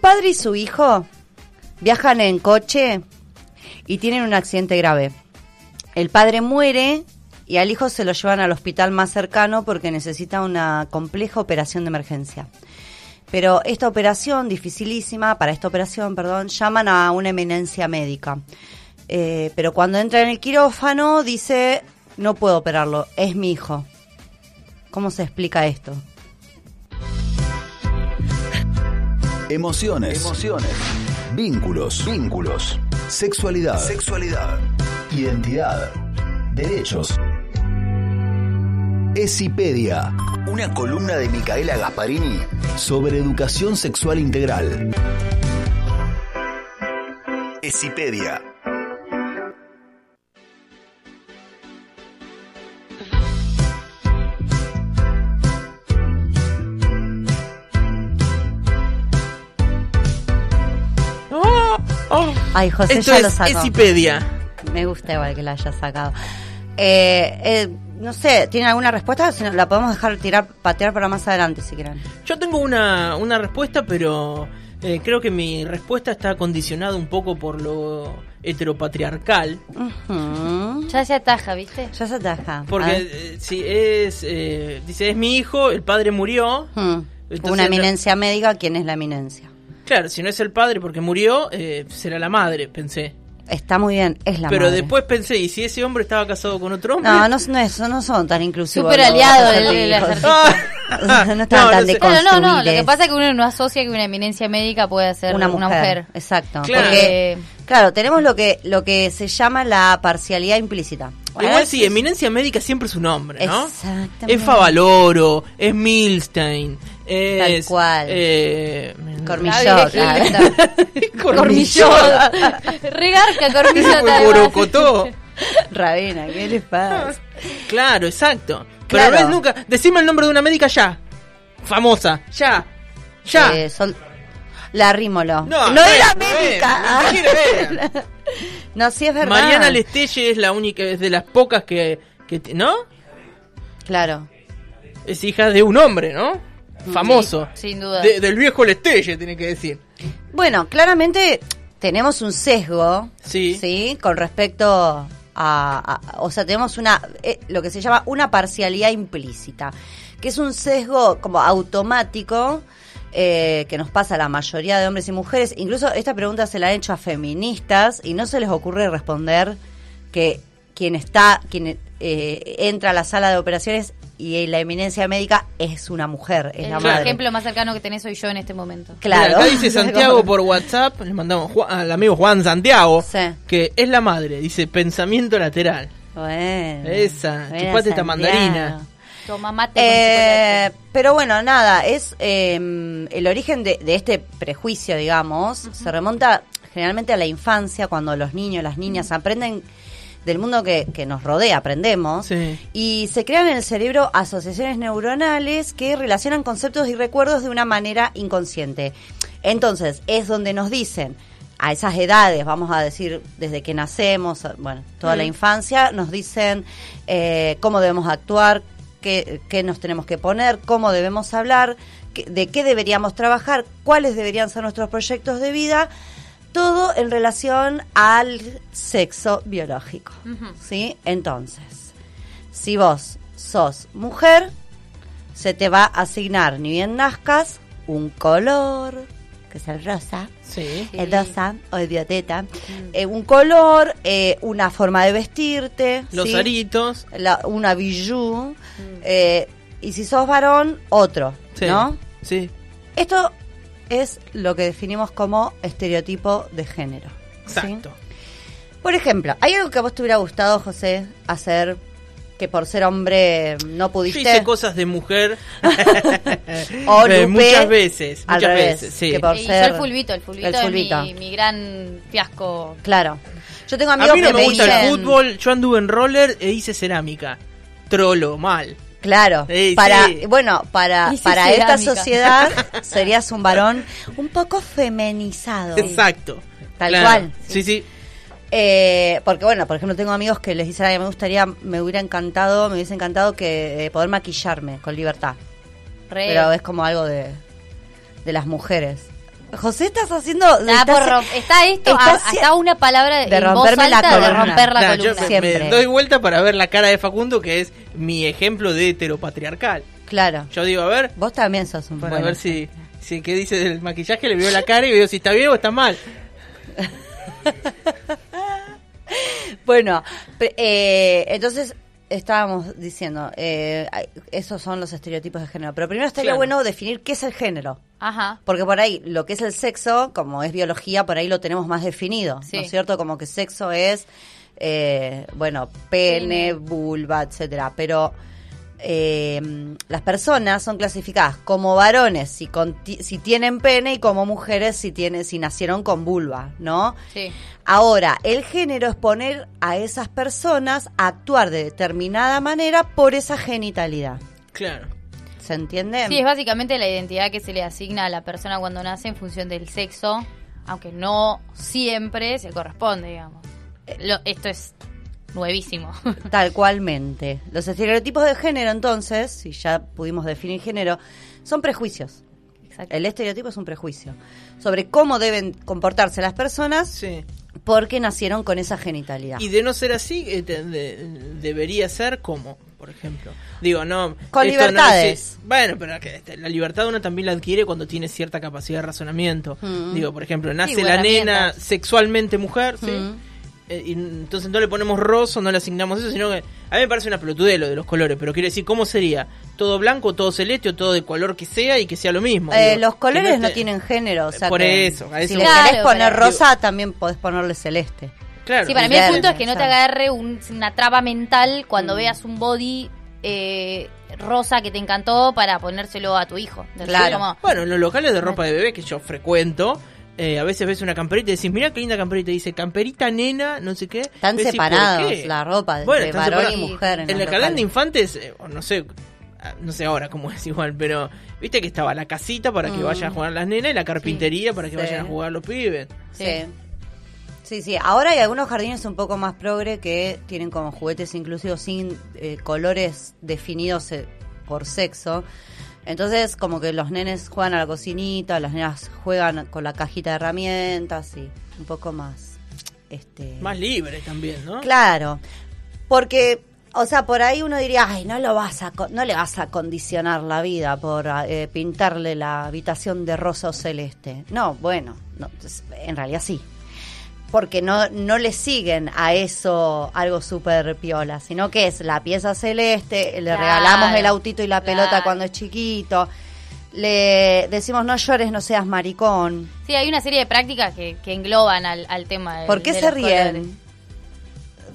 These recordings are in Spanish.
padre y su hijo viajan en coche y tienen un accidente grave. El padre muere y al hijo se lo llevan al hospital más cercano porque necesita una compleja operación de emergencia. Pero esta operación, dificilísima, para esta operación, perdón, llaman a una eminencia médica. Eh, pero cuando entra en el quirófano dice, no puedo operarlo, es mi hijo. ¿Cómo se explica esto? Emociones. Emociones. Vínculos. Vínculos. Sexualidad. Sexualidad. Identidad. Derechos. Esipedia. Una columna de Micaela Gasparini sobre educación sexual integral. Esipedia. Ay, José Esto ya lo es sacó. Esipedia. Me gusta igual que la haya sacado. Eh, eh, no sé, ¿tiene alguna respuesta? Si no, la podemos dejar tirar, patear para más adelante si quieren. Yo tengo una, una respuesta, pero eh, creo que mi respuesta está condicionada un poco por lo heteropatriarcal. Ya se ataja, ¿viste? Ya se ataja. Porque eh, si es, eh, dice, es mi hijo, el padre murió. Entonces, Una eminencia médica, ¿quién es la eminencia? Claro, si no es el padre porque murió, eh, será la madre, pensé. Está muy bien, es la Pero madre. después pensé, ¿y si ese hombre estaba casado con otro hombre? No, no, no, eso no son tan inclusivos. Súper aliado el- el Ah. no están No, tan no no, no. Lo que pasa es que uno no asocia que una eminencia médica puede ser una una mujer. mujer. Exacto. Claro. Porque, claro, tenemos lo que, lo que se llama la parcialidad implícita. Igual sí, eminencia médica siempre es un hombre, ¿no? Exactamente. Es Favaloro, es Milstein, es... Tal cual. Eh, Cormillot. Cormillot. Regarca, Cormillot. Borocotó. Rabina, ¿qué les pasa? Claro, exacto. Pero Claro. no es nunca... Decime el nombre de una médica ya. Famosa, ya. Ya. Eh, sol- La Rímolo. No, No, era es, no sí es verdad. Mariana Lestelle es la única, es de las pocas que, ¿No? Claro. Es hija de un hombre, ¿no? Famoso. Sí, sin duda. De- del viejo Lestelle, tiene que decir. Bueno, claramente tenemos un sesgo, Sí. Con respecto a, a- o sea, tenemos una, eh, lo que se llama una parcialidad implícita, que es un sesgo como automático eh, que nos pasa a la mayoría de hombres y mujeres. Incluso esta pregunta se la han hecho a feministas y no se les ocurre responder que quien está, quien eh, entra a la sala de operaciones y la eminencia médica es una mujer, es el la madre. ejemplo más cercano que tenés soy yo en este momento. Claro. Mira, acá dice Santiago por WhatsApp, le mandamos al amigo Juan Santiago, Sí. que es la madre, dice pensamiento lateral. Bueno, Esa, chupate esta Santiago. mandarina. Toma mate Eh, pero bueno, nada, es eh, el origen de, de este prejuicio, digamos, se remonta generalmente a la infancia, cuando los niños, las niñas aprenden del mundo que, que nos rodea, aprendemos, Sí. y se crean en el cerebro asociaciones neuronales que relacionan conceptos y recuerdos de una manera inconsciente. Entonces, es donde nos dicen, a esas edades, vamos a decir, desde que nacemos, bueno, toda la infancia, nos dicen eh, cómo debemos actuar, qué, qué nos tenemos que poner, cómo debemos hablar, qué- de qué deberíamos trabajar, cuáles deberían ser nuestros proyectos de vida, todo en relación al sexo biológico. ¿Sí? Entonces, si vos sos mujer, se te va a asignar, ni bien nazcas, un color, que es el rosa, Sí. el rosa o el violeta, eh, un color, eh, una forma de vestirte, Los ¿sí? aritos. La- una bijou, eh, y si sos varón, otro, Sí. ¿no? Sí. Esto es lo que definimos como estereotipo de género. ¿sí? Exacto. Por ejemplo, ¿hay algo que a vos te hubiera gustado, José, hacer que por ser hombre no Yo pudiste? hice cosas de mujer O eh, Lupe, muchas veces, al muchas revés, veces, sí. que por Y ser- yo el fulbito, el fulbito, el es mi, mi gran fiasco. Claro. Yo tengo A amigos mí no que me gusta dicen, el fútbol, yo anduve en roller e hice cerámica. Trolo, mal. Claro, Sí, para sí. bueno, para para esta sociedad serías un varón un poco femenizado. Exacto. Tal Claro. cual. Sí, sí. Eh, porque bueno, por ejemplo, tengo amigos que les dicen, "Ay, me gustaría, me hubiera encantado, me hubiese encantado que eh, poder maquillarme con libertad. Re. Pero es como algo de, de las mujeres. José, estás haciendo. Está, estás- por rom- está esto, estás a- hasta una palabra de en voz romperme la alta de columna. romper la yo columna. me- Siempre. me doy vuelta para ver la cara de Facundo, que es mi ejemplo de heteropatriarcal. Claro. Yo digo, a ver, Vos también sos un para buen ver si, si qué dice del maquillaje, le veo la cara y veo si está bien o está mal. Bueno, eh, entonces estábamos diciendo, eh, esos son los estereotipos de género. Pero primero estaría Claro. bueno definir qué es el género. Ajá. Porque por ahí, lo que es el sexo, como es biología, por ahí lo tenemos más definido, Sí. ¿no es cierto? Como que sexo es, eh, bueno, Pene. vulva, etcétera. Pero eh, las personas son clasificadas como varones si, si tienen pene y como mujeres si, tienen, si nacieron con vulva, ¿no? Sí. Ahora, el género es poner a esas personas a actuar de determinada manera por esa genitalidad. Claro. ¿Se entiende? Sí, es básicamente la identidad que se le asigna a la persona cuando nace en función del sexo, aunque no siempre se corresponde, digamos. Lo- esto es nuevísimo. Tal cualmente. Los estereotipos de género, entonces, si ya pudimos definir género, son prejuicios. Exacto. El estereotipo es un prejuicio sobre cómo deben comportarse las personas Sí. porque nacieron con esa genitalidad. Y de no ser así, eh, de- debería ser como, por ejemplo. Digo, no. Con esto no libertades. es- bueno, pero que este, la libertad uno también la adquiere cuando tiene cierta capacidad de razonamiento. Mm. Digo, por ejemplo, nace Sí, la nena sexualmente mujer, ¿sí? Mm. Entonces no le ponemos roso, no le asignamos eso, sino que a mí me parece una pelotudez lo de los colores, pero quiere decir, ¿cómo sería? ¿Todo blanco, todo celeste o todo de color que sea y que sea lo mismo? Eh, Digo, los colores no tienen género, o sea Por que eso, a si eso le voy. querés Claro, poner pero- rosa, también podés ponerle celeste. Claro, Sí, para mí el punto es que no te claro. agarre un- una traba mental cuando Mm. veas un body eh, rosa que te encantó para ponérselo a tu hijo. Claro. como- Bueno, en los locales de ropa de bebé que yo frecuento, eh, a veces ves una camperita y decís, mira qué linda camperita, y dice camperita nena, no sé qué. Están Decís, ¿por separados qué? la ropa de Bueno, están varón y separados. mujer. En, En el canal de infantes, eh, no sé, ah, no sé ahora cómo es igual, pero viste que estaba la casita para que Mm. vayan a jugar las nenas y la carpintería para que Sí. vayan a jugar los pibes. Sí. Sí, sí. Ahora hay algunos jardines un poco más progre que tienen como juguetes inclusivos sin eh, colores definidos eh, por sexo. Entonces, como que los nenes juegan a la cocinita, las nenas juegan con la cajita de herramientas y un poco más. Este, Más libres también, ¿no? Claro, porque, o sea, por ahí uno diría, ay, no lo vas a, no le vas a condicionar la vida por eh, pintarle la habitación de rosa o celeste. No, bueno, no, en realidad sí. Porque no, no le siguen a eso algo súper piola, sino que es la pieza celeste, le Claro, regalamos el autito y la pelota claro. cuando es chiquito, le decimos no llores, no seas maricón. Sí, hay una serie de prácticas que, que engloban al, al tema. del- ¿Por qué de se colores. ríen?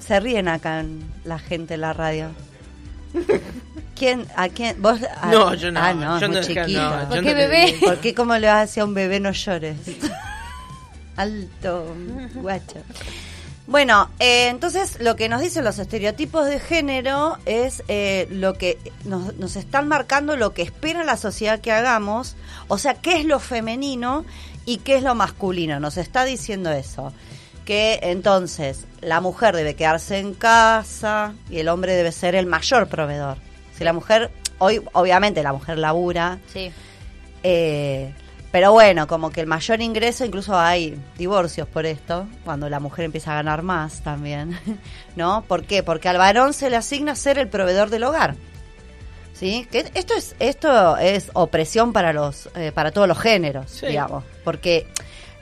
Se ríen acá en la gente en la radio. ¿Quién? ¿A quién? ¿Vos? a- No, yo no, Ah, no, yo es muy no- chiquito. no, ¿Por no qué bebé? ¿Por qué cómo le vas a decir a un bebé no llores? Alto, guacho. Bueno, eh, entonces lo que nos dicen los estereotipos de género es eh, lo que nos, nos están marcando lo que espera la sociedad que hagamos, o sea, qué es lo femenino y qué es lo masculino. Nos está diciendo eso. Que entonces la mujer debe quedarse en casa y el hombre debe ser el mayor proveedor. Si la mujer, hoy obviamente la mujer labura, Sí. eh, pero bueno, como que el mayor ingreso, incluso hay divorcios por esto, cuando la mujer empieza a ganar más también, ¿no? ¿Por qué? Porque al varón se le asigna ser el proveedor del hogar. ¿Sí? Que esto es esto es opresión para los eh, para todos los géneros, Sí. digamos, porque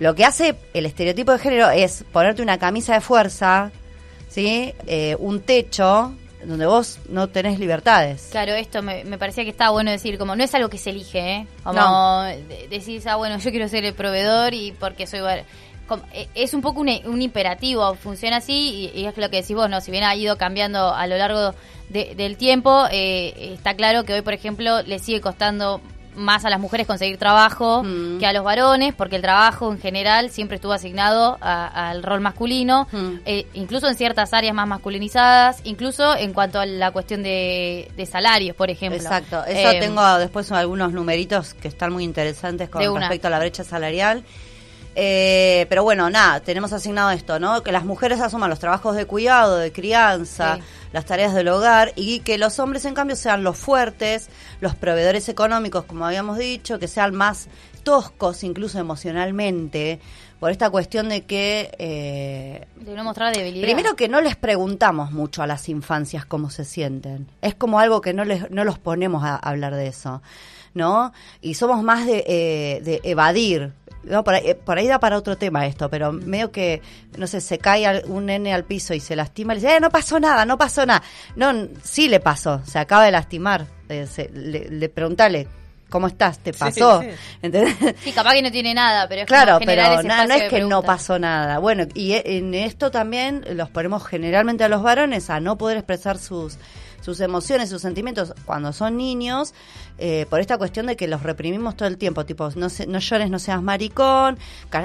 lo que hace el estereotipo de género es ponerte una camisa de fuerza, ¿sí? Eh, un techo donde vos no tenés libertades. Claro, esto me, me parecía que estaba bueno decir, como no es algo que se elige, ¿eh? Como No. decís, ah, bueno, yo quiero ser el proveedor y porque soy... como- eh, es un poco un, un imperativo, funciona así y, y es lo que decís vos, ¿no? Si bien ha ido cambiando a lo largo de- del tiempo, eh, está claro que hoy, por ejemplo, le sigue costando más a las mujeres conseguir trabajo Mm. que a los varones, porque el trabajo en general siempre estuvo asignado al rol masculino, Mm. eh, incluso en ciertas áreas más masculinizadas, incluso en cuanto a la cuestión de, de salarios, por ejemplo. Exacto, eso Eh, tengo después algunos numeritos que están muy interesantes con respecto a la brecha salarial. Eh, pero bueno, nada, tenemos asignado esto, ¿no? Que las mujeres asuman los trabajos de cuidado, de crianza, Sí. Las tareas del hogar y que los hombres, en cambio, sean los fuertes, los proveedores económicos, como habíamos dicho, que sean más toscos, incluso emocionalmente, por esta cuestión de que... eh, De no mostrar debilidad. Primero que no les preguntamos mucho a las infancias cómo se sienten. Es como algo que no les no los ponemos a hablar de eso, ¿no? Y somos más de, eh, de evadir. No, por, ahí, eh, por ahí da para otro tema esto, pero medio que, no sé, se cae un nene al piso y se lastima y le dice, eh, no pasó nada, no pasó nada. No, sí le pasó, se acaba de lastimar. Eh, se- le, le preguntale, ¿cómo estás? ¿Te Sí, pasó? sí. ¿Entendés? Sí, capaz que no tiene nada, pero es Claro, como pero ese na- no es que no pasó nada. Bueno, y e- en esto también los ponemos generalmente a los varones a no poder expresar sus sus emociones, sus sentimientos cuando son niños, eh, por esta cuestión de que los reprimimos todo el tiempo, tipo, no, se- no llores, no seas maricón,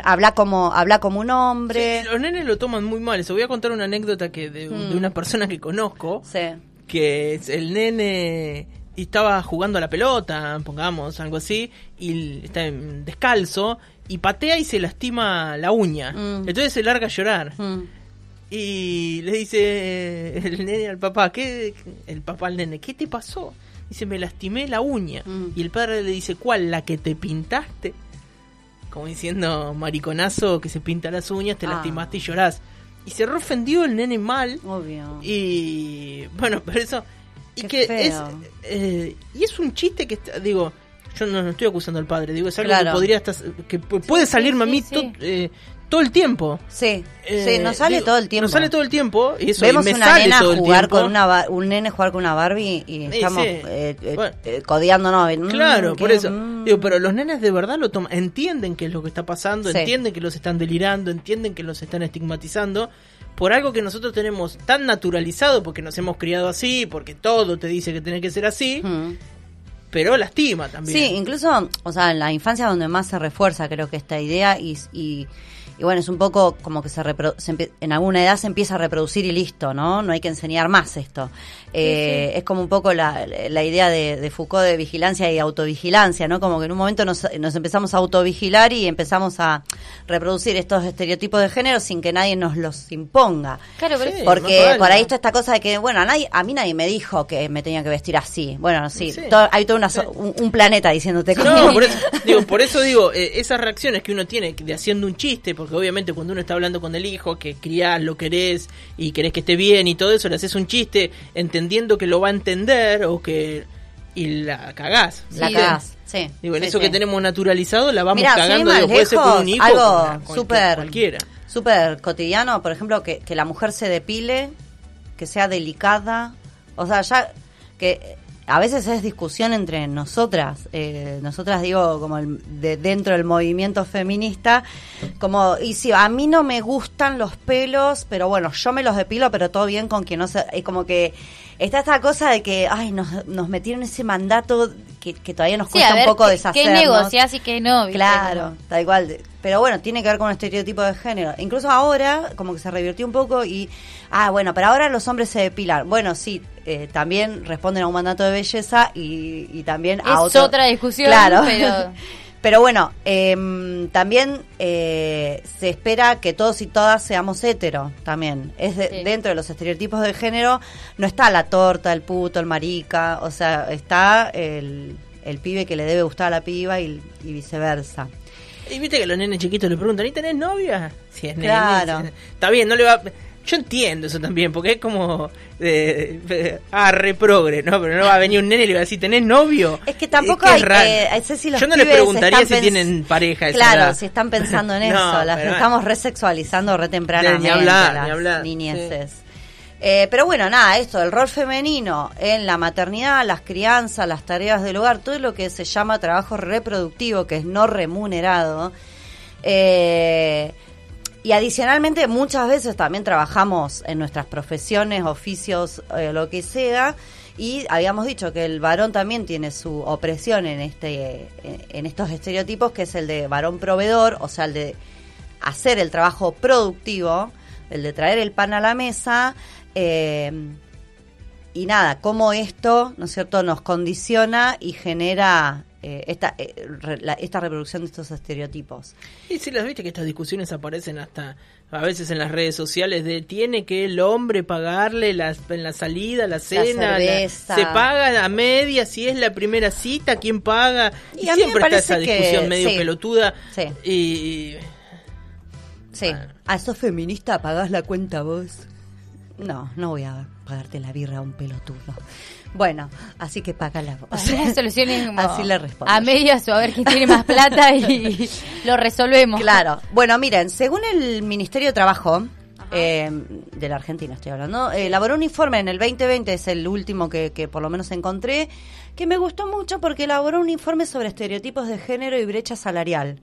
habla como habla como un hombre. Sí, los nenes lo toman muy mal. Eso voy a contar una anécdota que de, de una persona que conozco, Sí. que es el nene estaba jugando a la pelota, pongamos, algo así, y está en- descalzo y patea y se lastima la uña. Mm. Entonces se larga a llorar. Mm. Y le dice eh, el nene al papá, ¿qué? El papá al nene, ¿qué te pasó? Dice, me lastimé la uña. Mm. Y el padre le dice, ¿cuál? ¿La que te pintaste? Como diciendo, mariconazo que se pinta las uñas, te Ah. lastimaste y llorás. Y se re ofendió el nene mal. Obvio. Y bueno, pero eso... Y Qué que feo. es... eh, y es un chiste que, está- digo, yo no, no estoy acusando al padre, digo, es algo Claro. que podría estar... que pu- puede sí, salirme a mí sí, eh, todo el tiempo. Sí, Eh, sí, nos sale digo, todo el tiempo. Nos sale todo el tiempo y eso y Vemos me una sale nena todo jugar con una un nene jugar con una Barbie y estamos sí. eh, eh, Bueno. eh, codeándonos. Mm, Claro, por eso. mm. Digo, pero los nenes de verdad lo toman, entienden qué es lo que está pasando, Sí. entienden que los están delirando, entienden que los están estigmatizando por algo que nosotros tenemos tan naturalizado porque nos hemos criado así, porque todo te dice que tiene que ser así, Mm. pero lastima también. Sí, incluso, o sea, en la infancia donde más se refuerza creo que esta idea y, y, y bueno, es un poco como que se, repro- se empie- en alguna edad se empieza a reproducir y listo, ¿no? No hay que enseñar más esto. Eh, Es como un poco la, la idea de, de Foucault de vigilancia y autovigilancia, ¿no? Como que en un momento nos, nos empezamos a autovigilar y empezamos a reproducir estos estereotipos de género sin que nadie nos los imponga. Claro, pero Sí. Porque vale. por ahí está esta cosa de que, bueno, a, nadie, a mí nadie me dijo que me tenía que vestir así. Bueno, sí, Sí. to- hay todo una so- un, un planeta diciéndote cómo. No, por eso digo, por eso digo, eh, esas reacciones que uno tiene de haciendo un chiste, porque obviamente cuando uno está hablando con el hijo, que criás, lo querés y querés que esté bien y todo eso, le haces un chiste entendiendo que lo va a entender o que... y la cagás. La cagás, sí. Digo, en Sí, eso sí. que tenemos naturalizado la vamos Mirá, cagando, puede ser con un hijo algo súper cualquiera. súper cotidiano, por ejemplo, que, que la mujer se depile, que sea delicada, o sea, ya que a veces es discusión entre nosotras, eh, nosotras digo como el- de, dentro del movimiento feminista, como, y si a mí no me gustan los pelos, pero bueno, yo me los depilo, pero todo bien con quien no se, es como que está esta cosa de que, ay, nos, nos metieron ese mandato que, que todavía nos cuesta ver, un poco ¿qué- deshacernos. ¿Qué negociás y qué no? ¿viste? Claro, tal igual. Pero bueno, tiene que ver con un estereotipo de género. Incluso ahora, como que se revirtió un poco y. Ah, bueno, pero ahora los hombres se depilan. Bueno, sí, eh, también responden a un mandato de belleza y, y también a Es otro. otra discusión, Claro. pero- Pero bueno, em, también eh, se espera que todos y todas seamos hetero también. Es de- Sí. dentro de los estereotipos de género, no está la torta, el puto, el marica, o sea, está el, el pibe que le debe gustar a la piba y, y viceversa. Y viste que los nenes chiquitos le preguntan, ¿y tenés novia? Si es nene, Claro. si- Está bien, no le va... Yo entiendo eso también, porque es como... eh, eh, ah, reprogre, ¿no? Pero no va a venir un nene y le va a decir, ¿tenés novio? Es que tampoco Es hay que... los Yo no les preguntaría si tienen pareja Claro, si están pensando en No, eso. Las estamos resexualizando re tempranamente Ni hablar, ni hablar, niñeces. Eh, pero bueno, nada, esto, el rol femenino en la maternidad, las crianzas, las tareas del hogar, todo lo que se llama trabajo reproductivo, que es no remunerado. Eh, y adicionalmente muchas veces también trabajamos en nuestras profesiones, oficios, eh, lo que sea, y habíamos dicho que el varón también tiene su opresión en este en- en estos estereotipos, que es el de varón proveedor, o sea, el de hacer el trabajo productivo, el de traer el pan a la mesa, eh, y nada, cómo esto, ¿no es cierto?, nos condiciona y genera eh, esta, eh, re- la- esta reproducción de estos estereotipos. Y si las viste que estas discusiones aparecen hasta a veces en las redes sociales de tiene que el hombre pagarle las, en la salida, la cena, la- se paga a media, si es la primera cita, ¿quién paga? Y a siempre está esa que- discusión medio sí. pelotuda. Sí. Y Sí. Bueno. ¿A sos feminista? ¿Pagás la cuenta vos? No, no voy a pagarte la birra a un pelotudo. Bueno, así que mí la solución es como Así le respondo. a medias o a ver quién tiene más plata y lo resolvemos. Claro. Bueno, miren, según el Ministerio de Trabajo eh, de la Argentina, estoy hablando, eh, elaboró un informe en el 2020, es el último que, que por lo menos encontré, que me gustó mucho porque elaboró un informe sobre estereotipos de género y brecha salarial.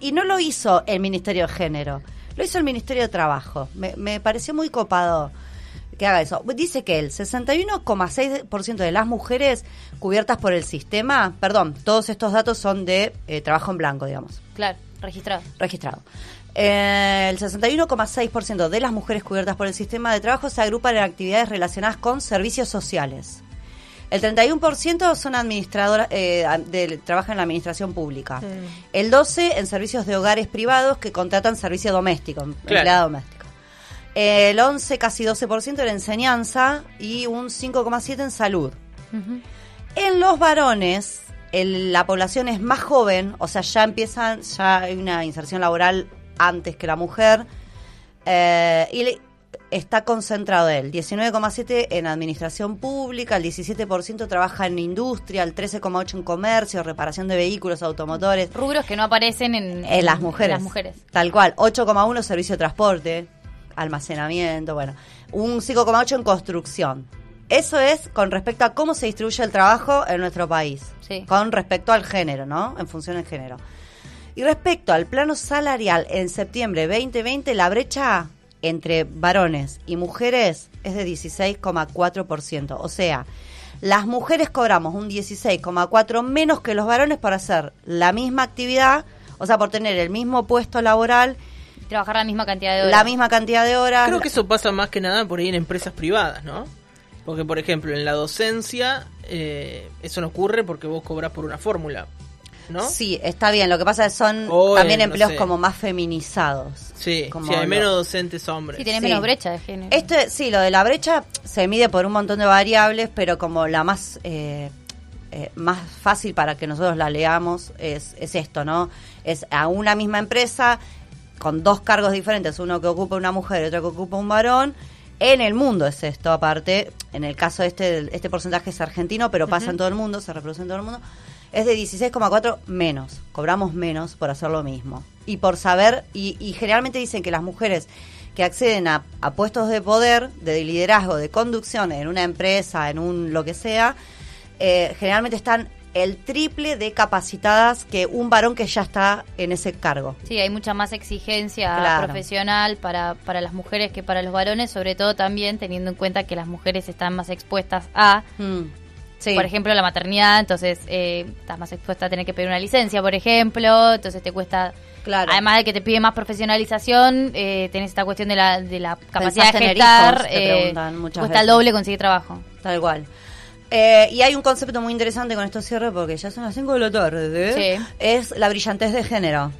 Y no lo hizo el Ministerio de Género, lo hizo el Ministerio de Trabajo. Me, me pareció muy copado que haga eso. Dice que el 61,6% de las mujeres cubiertas por el sistema, perdón, todos estos datos son de eh, trabajo en blanco, digamos Claro, registrado. registrado. Eh, el 61,6% de las mujeres cubiertas por el sistema de trabajo se agrupan en actividades relacionadas con servicios sociales. El 31% son administradoras, eh, de, trabajan en la administración pública. El 12% en servicios de hogares privados que contratan servicio doméstico, empleado doméstico. El 11, casi 12% en enseñanza y un 5,7% en salud. En los varones, el- la población es más joven, o sea, ya empiezan, ya hay una inserción laboral antes que la mujer, eh, y le- está concentrado el 19,7 en administración pública, el 17% trabaja en industria, el 13,8 en comercio, reparación de vehículos, automotores. Rubros que no aparecen en, En las mujeres. en las mujeres. Tal cual. 8,1 servicio de transporte, almacenamiento, bueno. Un 5,8 en construcción. Eso es con respecto a cómo se distribuye el trabajo en nuestro país. Sí. Con respecto al género, ¿no? En función del género. Y respecto al plano salarial, en septiembre 2020 la brecha entre varones y mujeres es de 16,4%. O sea, las mujeres cobramos un 16,4 menos que los varones por hacer la misma actividad, o sea, por tener el mismo puesto laboral, Trabajar la misma cantidad de horas. la misma cantidad de horas. creo que eso pasa más que nada por ahí en empresas privadas, ¿no? Porque, por ejemplo, en la docencia eh, eso no ocurre porque vos cobras por una fórmula, ¿no? Sí, está bien. Lo que pasa es que son O en, también no empleos sé. como más feminizados. Sí, Como si hay lo- menos docentes hombres. Sí, Sí. menos brecha de género. Este, sí, lo de la brecha se mide por un montón de variables, pero como la más eh, eh, más fácil para que nosotros la leamos es, es esto, ¿no? Es a una misma empresa con dos cargos diferentes, uno que ocupa una mujer y otro que ocupa un varón. En el mundo es esto, aparte, en el caso este, este porcentaje es argentino, pero pasa en todo el mundo, se reproduce en todo el mundo, es de 16,4 menos, cobramos menos por hacer lo mismo. Y por saber, y, y generalmente dicen que las mujeres que acceden a, a puestos de poder, de liderazgo, de conducción en una empresa, en un lo que sea, eh, generalmente están el triple de capacitadas que un varón que ya está en ese cargo. Sí, hay mucha más exigencia Claro. profesional para, para las mujeres que para los varones, sobre todo también teniendo en cuenta que las mujeres están más expuestas a, Mm. Sí. por ejemplo, la maternidad, entonces eh, estás más expuesta a tener que pedir una licencia, por ejemplo, entonces te cuesta, Claro. además de que te pide más profesionalización, eh, tenés esta cuestión de la, de la capacidad de gestar, hijos? Te eh, preguntan muchas cuesta el doble conseguir trabajo. Tal cual. Eh, y hay un concepto muy interesante con esto cierre porque ya son las 5 de la tarde. Sí. Es la brillantez de género.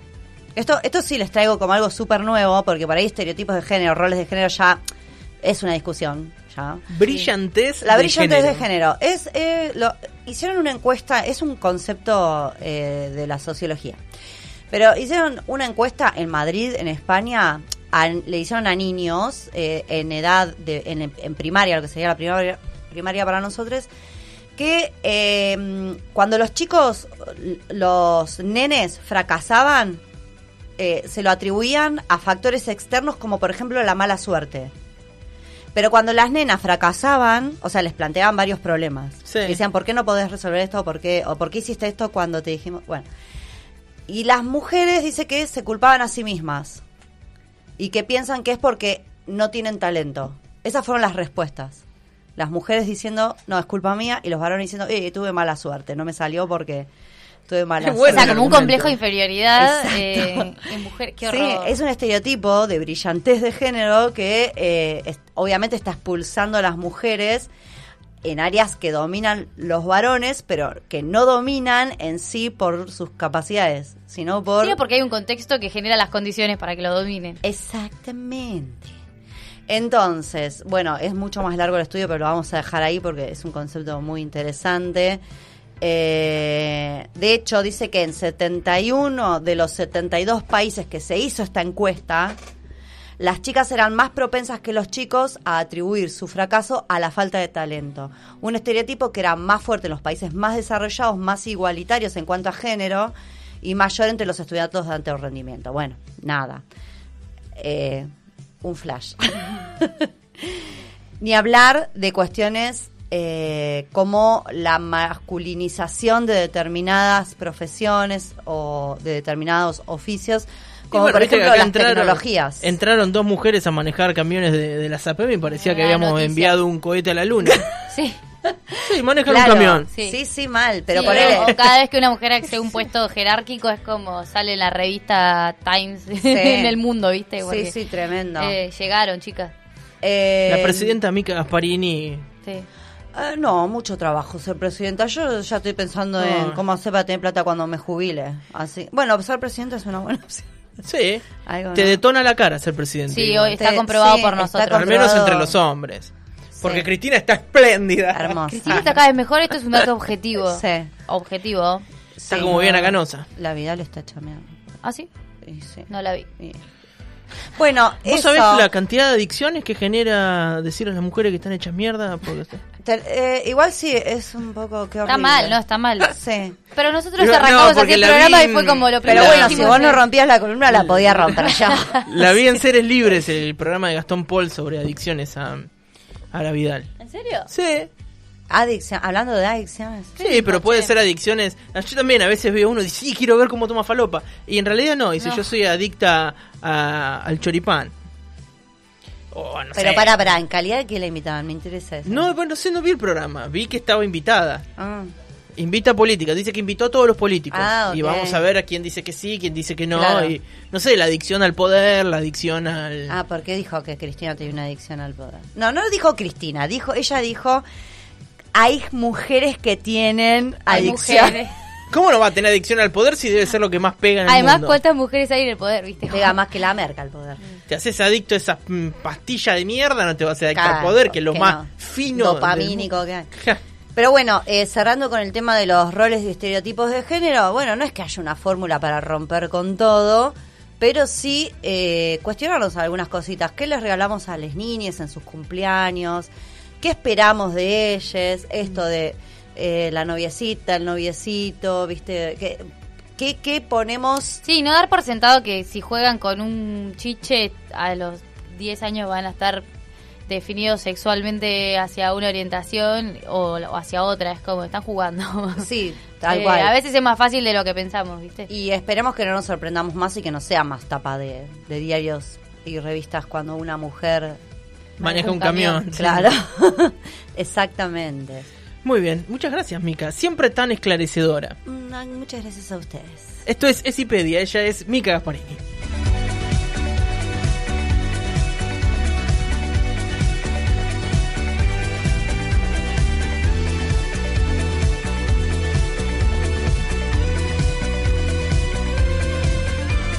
Esto, esto sí les traigo como algo súper nuevo porque por ahí estereotipos de género, roles de género ya es una discusión. Ya. Brillantez La de brillantez género. de género. Es, eh, lo, hicieron una encuesta, es un concepto eh, de la sociología. Pero hicieron una encuesta en Madrid, en España, a- le hicieron a niños eh, en edad, de, en, en primaria, lo que sería la primaria, primaria para nosotros, que eh, cuando los chicos, los nenes fracasaban, eh, se lo atribuían a factores externos como por ejemplo la mala suerte. Pero cuando las nenas fracasaban, o sea, les planteaban varios problemas. Sí. Decían, ¿por qué no podés resolver esto? ¿Por qué? ¿O por qué hiciste esto cuando te dijimos? Bueno. Y las mujeres dice que se culpaban a sí mismas. Y que piensan que es porque no tienen talento. Esas fueron las respuestas. Las mujeres diciendo, no, es culpa mía. Y los varones diciendo, eh, tuve mala suerte. No me salió porque tuve mala bueno o sea, suerte. como un complejo de inferioridad eh, en mujer. Qué Sí, horror. es un estereotipo de brillantez de género que eh, es- obviamente está expulsando a las mujeres en áreas que dominan los varones, pero que no dominan en sí por sus capacidades, sino por... Sí, porque hay un contexto que genera las condiciones para que lo dominen. Exactamente. Entonces, bueno, es mucho más largo el estudio, pero lo vamos a dejar ahí porque es un concepto muy interesante. Eh, de hecho, dice que en 71 de los 72 países que se hizo esta encuesta, las chicas eran más propensas que los chicos a atribuir su fracaso a la falta de talento. Un estereotipo que era más fuerte en los países más desarrollados, más igualitarios en cuanto a género y mayor entre los estudiantes de alto rendimiento. Bueno, nada. Eh, un flash. Ni hablar de cuestiones eh, como la masculinización de determinadas profesiones o de determinados oficios, como bueno, por ejemplo las entraron- tecnologías. Entraron dos mujeres a manejar camiones de, de la SAPEM y parecía que habíamos noticia. enviado un cohete a la luna. Sí. Sí, manejan Claro. un camión. Sí. Sí. sí, mal, pero Sí, ponele- o cada vez que una mujer accede a un puesto jerárquico es como sale en la revista Times en el mundo, ¿viste? Sí, Porque, sí, tremendo. eh, llegaron, chicas. Eh, La presidenta Mica Gasparini. Sí. eh, no, mucho trabajo ser presidenta. Yo ya estoy pensando No. en cómo hacer para tener plata cuando me jubile. Así. Bueno, ser presidenta es una buena opción. Sí. Algo, Te ¿no? detona la cara ser presidente. Sí, hoy está comprobado sí, por nosotros. Al menos entre los hombres. Porque Sí. Cristina está espléndida. Hermosa. Cristina está cada vez mejor, esto es un dato objetivo. Sí. Objetivo. Está Sí, como no, bien Canosa. La Vidal está chameando. ¿Ah, sí? Y sí. No la vi. Y- Bueno, ¿Vos eso, sabés la cantidad de adicciones que genera decir a las mujeres que están hechas mierda? Porque te- eh, igual sí, es un poco que Está mal, ¿no? Está mal. Sí. Pero nosotros Pero no, arrancamos así el la programa vi y fue como lo Pero primero bueno, que si vos no rompías la columna, la podía romper yo. La vi en Seres Libres, el programa de Gastón Paul sobre adicciones a, a la Vidal. ¿En serio? Sí, Adicción, hablando de adicciones. sí, pero puede ser adicciones. Yo también a veces veo uno y dice, sí, quiero ver cómo toma falopa. Y en realidad no, dice, No. yo soy adicta a- al choripán. No Pero sé. para, para, ¿en calidad de qué la invitaban? Me interesa eso. No, bueno, no sé, no vi el programa. Vi que estaba invitada. Ah, Invita a políticas, dice que invitó a todos los políticos. Ah, Y vamos a ver a quién dice que sí, quién dice que no. Claro. Y no sé, la adicción al poder, la adicción al. Ah, ¿por qué dijo que Cristina tenía una adicción al poder? No, no lo dijo Cristina, dijo, ella dijo, hay mujeres que tienen Hay adicción. mujeres. ¿Cómo no va a tener adicción al poder si debe ser lo que más pega en el Además, mundo? ¿cuántas mujeres hay en el poder, viste? Pega más que la merca al poder. Te haces adicto a esa mm, pastilla de mierda, no te vas a hacer adicto al poder, que es lo más no. fino. Dopamínico que hay. Pero bueno, eh, cerrando con el tema de los roles y estereotipos de género, bueno, no es que haya una fórmula para romper con todo, pero sí eh, cuestionarnos algunas cositas. ¿Qué les regalamos a las niñas en sus cumpleaños? ¿Qué esperamos de ellas? Esto de eh, la noviecita, el noviecito, ¿viste? ¿Qué, qué, qué ponemos? Sí, no dar por sentado que si juegan con un chiche a los 10 años van a estar definidos sexualmente hacia una orientación o, o hacia otra. Es como están jugando. Sí, tal Eh, cual. A veces es más fácil de lo que pensamos, ¿viste? Y esperemos que no nos sorprendamos más y que no sea más tapa de, de diarios y revistas cuando una mujer Maneja un un camión. Claro, exactamente. Muy bien, muchas gracias, Mica. Siempre tan esclarecedora. Mm, Muchas gracias a ustedes. Esto es Esipedia, ella es Mica Gasparini.